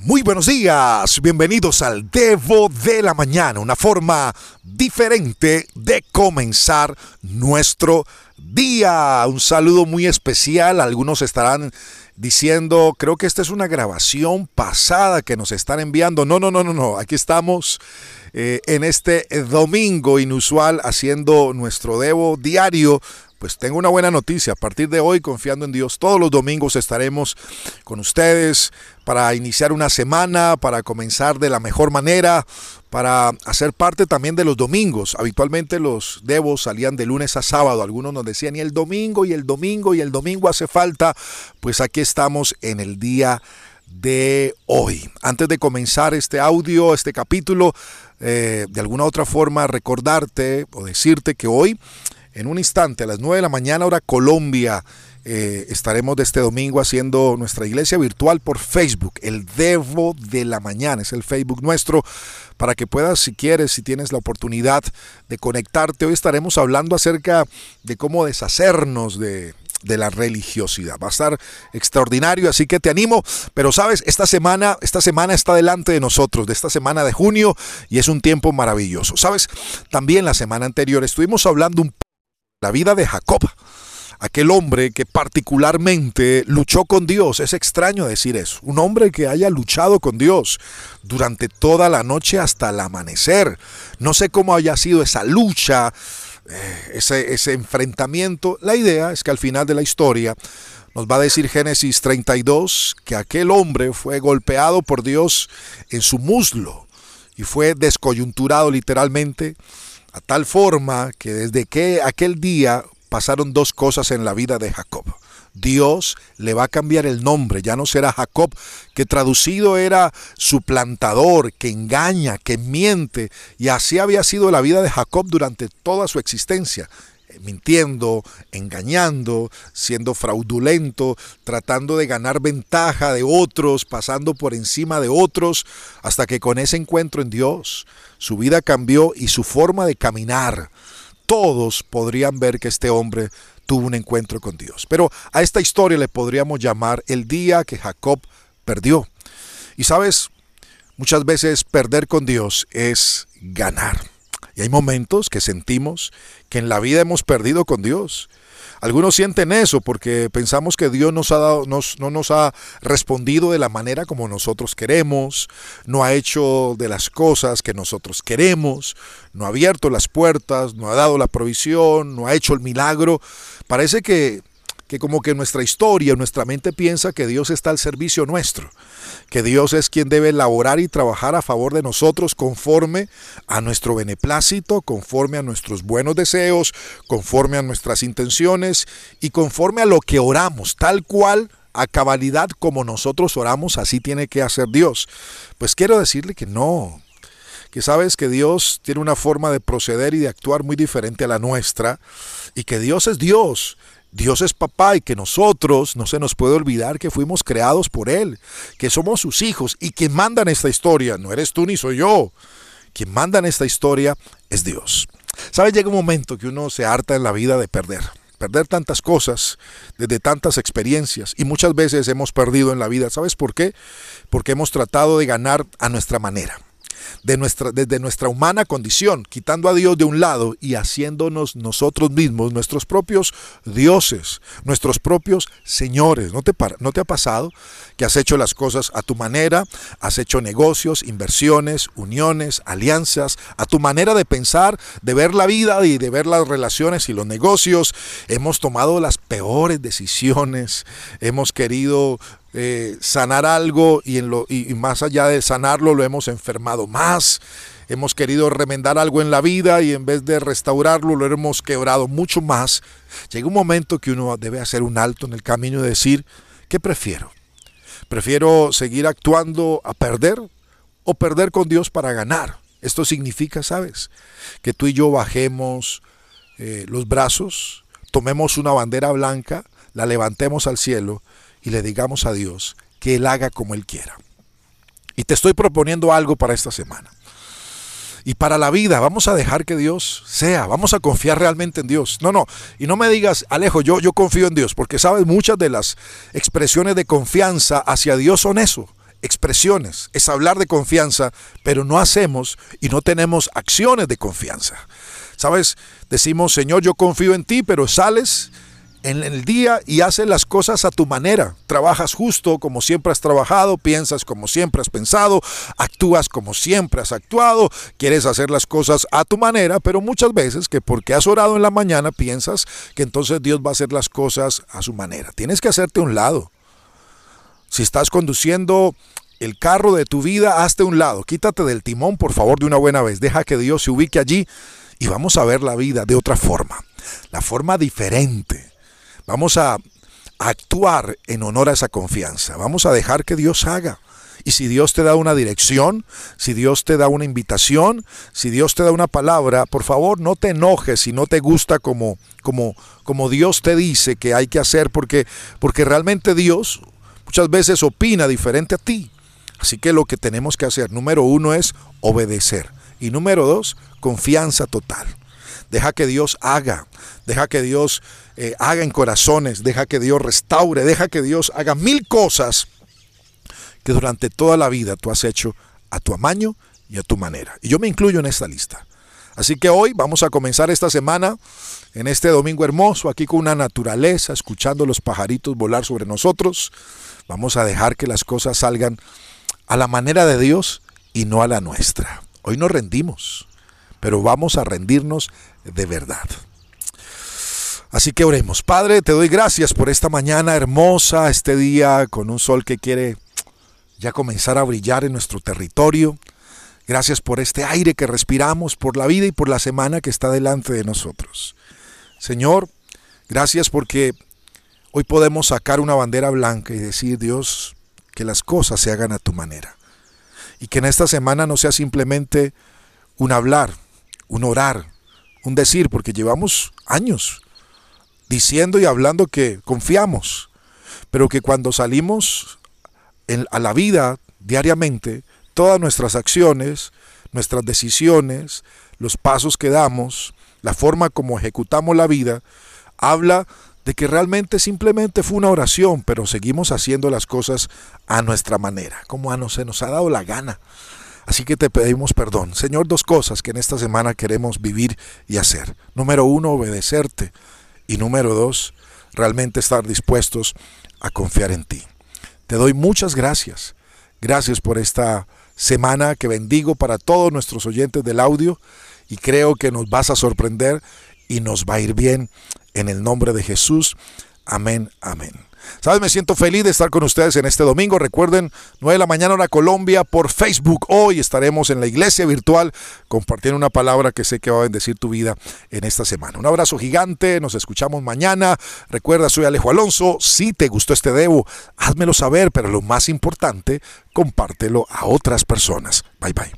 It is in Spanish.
Muy buenos días, bienvenidos al Devo de la Mañana, una forma diferente de comenzar nuestro día. Un saludo muy especial, algunos estarán diciendo, creo que esta es una grabación pasada que nos están enviando. No, no, no, no, no, aquí estamos eh, en este domingo inusual haciendo nuestro Devo diario pues tengo una buena noticia. A partir de hoy, confiando en Dios, todos los domingos estaremos con ustedes para iniciar una semana, para comenzar de la mejor manera, para hacer parte también de los domingos. Habitualmente los devos salían de lunes a sábado. Algunos nos decían, y el domingo, y el domingo, y el domingo hace falta. Pues aquí estamos en el día de hoy. Antes de comenzar este audio, este capítulo, eh, de alguna otra forma recordarte o decirte que hoy en un instante, a las 9 de la mañana, hora Colombia, eh, estaremos de este domingo haciendo nuestra iglesia virtual por Facebook, el Devo de la Mañana, es el Facebook nuestro, para que puedas, si quieres, si tienes la oportunidad de conectarte. Hoy estaremos hablando acerca de cómo deshacernos de, de la religiosidad. Va a estar extraordinario, así que te animo. Pero sabes, esta semana, esta semana está delante de nosotros, de esta semana de junio, y es un tiempo maravilloso. Sabes, también la semana anterior estuvimos hablando un la vida de Jacob, aquel hombre que particularmente luchó con Dios. Es extraño decir eso. Un hombre que haya luchado con Dios durante toda la noche hasta el amanecer. No sé cómo haya sido esa lucha, eh, ese, ese enfrentamiento. La idea es que al final de la historia nos va a decir Génesis 32 que aquel hombre fue golpeado por Dios en su muslo y fue descoyunturado literalmente a tal forma que desde que aquel día pasaron dos cosas en la vida de Jacob. Dios le va a cambiar el nombre, ya no será Jacob, que traducido era suplantador, que engaña, que miente, y así había sido la vida de Jacob durante toda su existencia mintiendo, engañando, siendo fraudulento, tratando de ganar ventaja de otros, pasando por encima de otros, hasta que con ese encuentro en Dios su vida cambió y su forma de caminar. Todos podrían ver que este hombre tuvo un encuentro con Dios. Pero a esta historia le podríamos llamar el día que Jacob perdió. Y sabes, muchas veces perder con Dios es ganar. Y hay momentos que sentimos que en la vida hemos perdido con Dios. Algunos sienten eso porque pensamos que Dios nos ha dado, no nos ha respondido de la manera como nosotros queremos, no ha hecho de las cosas que nosotros queremos, no ha abierto las puertas, no ha dado la provisión, no ha hecho el milagro. Parece que que como que nuestra historia, nuestra mente piensa que Dios está al servicio nuestro, que Dios es quien debe elaborar y trabajar a favor de nosotros conforme a nuestro beneplácito, conforme a nuestros buenos deseos, conforme a nuestras intenciones y conforme a lo que oramos, tal cual a cabalidad como nosotros oramos, así tiene que hacer Dios. Pues quiero decirle que no, que sabes que Dios tiene una forma de proceder y de actuar muy diferente a la nuestra y que Dios es Dios Dios es papá y que nosotros no se nos puede olvidar que fuimos creados por Él, que somos sus hijos y quien manda en esta historia no eres tú ni soy yo. Quien manda en esta historia es Dios. ¿Sabes? Llega un momento que uno se harta en la vida de perder. Perder tantas cosas, desde tantas experiencias, y muchas veces hemos perdido en la vida. ¿Sabes por qué? Porque hemos tratado de ganar a nuestra manera de nuestra, desde nuestra humana condición, quitando a Dios de un lado y haciéndonos nosotros mismos nuestros propios dioses, nuestros propios señores. ¿No te, ¿No te ha pasado que has hecho las cosas a tu manera? Has hecho negocios, inversiones, uniones, alianzas, a tu manera de pensar, de ver la vida y de ver las relaciones y los negocios. Hemos tomado las peores decisiones, hemos querido eh, sanar algo y, en lo, y, más allá de sanarlo lo hemos enfermado más. Hemos querido remendar algo en la vida y en vez de restaurarlo lo hemos quebrado mucho más. Llega un momento que uno debe hacer un alto en el camino y decir, ¿qué prefiero? ¿Prefiero seguir actuando a perder o perder con Dios para ganar? Esto significa, ¿sabes? Que tú y yo bajemos eh, los brazos, tomemos una bandera blanca, la levantemos al cielo y le digamos a Dios que Él haga como Él quiera. Y te estoy proponiendo algo para esta semana. Y para la vida, vamos a dejar que Dios sea, vamos a confiar realmente en Dios. No, no, y no me digas, Alejo, yo, yo confío en Dios, porque sabes, muchas de las expresiones de confianza hacia Dios son eso, expresiones, es hablar de confianza, pero no hacemos y no tenemos acciones de confianza. ¿Sabes? Decimos, Señor, yo confío en ti, pero sales en el día y haces las cosas a tu manera. Trabajas justo como siempre has trabajado, piensas como siempre has pensado, actúas como siempre has actuado, quieres hacer las cosas a tu manera, pero muchas veces que porque has orado en la mañana piensas que entonces Dios va a hacer las cosas a su manera. Tienes que hacerte un lado. Si estás conduciendo el carro de tu vida, hazte un lado. Quítate del timón, por favor, de una buena vez. Deja que Dios se ubique allí y vamos a ver la vida de otra forma. La forma diferente. Vamos a actuar en honor a esa confianza. Vamos a dejar que Dios haga. Y si Dios te da una dirección, si Dios te da una invitación, si Dios te da una palabra, por favor no te enojes si no te gusta como, como, como Dios te dice que hay que hacer, porque, porque realmente Dios muchas veces opina diferente a ti. Así que lo que tenemos que hacer, número uno, es obedecer. Y número dos, confianza total. Deja que Dios haga, deja que Dios eh, haga en corazones, deja que Dios restaure, deja que Dios haga mil cosas que durante toda la vida tú has hecho a tu amaño y a tu manera. Y yo me incluyo en esta lista. Así que hoy vamos a comenzar esta semana en este domingo hermoso, aquí con una naturaleza, escuchando los pajaritos volar sobre nosotros. Vamos a dejar que las cosas salgan a la manera de Dios y no a la nuestra. Hoy nos rendimos, pero vamos a rendirnos de verdad. Así que oremos. Padre, te doy gracias por esta mañana hermosa, este día con un sol que quiere ya comenzar a brillar en nuestro territorio. Gracias por este aire que respiramos, por la vida y por la semana que está delante de nosotros. Señor, gracias porque Hoy podemos sacar una bandera blanca y decir, Dios, que las cosas se hagan a tu manera. Y que en esta semana no sea simplemente un hablar, un orar, un decir, porque llevamos años diciendo y hablando que confiamos, pero que cuando salimos a la vida diariamente, todas nuestras acciones, nuestras decisiones, los pasos que damos, la forma como ejecutamos la vida, habla de que realmente simplemente fue una oración, pero seguimos haciendo las cosas a nuestra manera, como a no se nos ha dado la gana. Así que te pedimos perdón. Señor, dos cosas que en esta semana queremos vivir y hacer. Número uno, obedecerte. Y número dos, realmente estar dispuestos a confiar en ti. Te doy muchas gracias. Gracias por esta semana que bendigo para todos nuestros oyentes del audio y creo que nos vas a sorprender y nos va a ir bien en el nombre de Jesús. Amén, amén. Sabes, me siento feliz de estar con ustedes en este domingo. Recuerden, 9 de la mañana hora Colombia por Facebook. Hoy estaremos en la iglesia virtual compartiendo una palabra que sé que va a bendecir tu vida en esta semana. Un abrazo gigante, nos escuchamos mañana. Recuerda, soy Alejo Alonso. Si te gustó este debo, házmelo saber, pero lo más importante, compártelo a otras personas. Bye bye.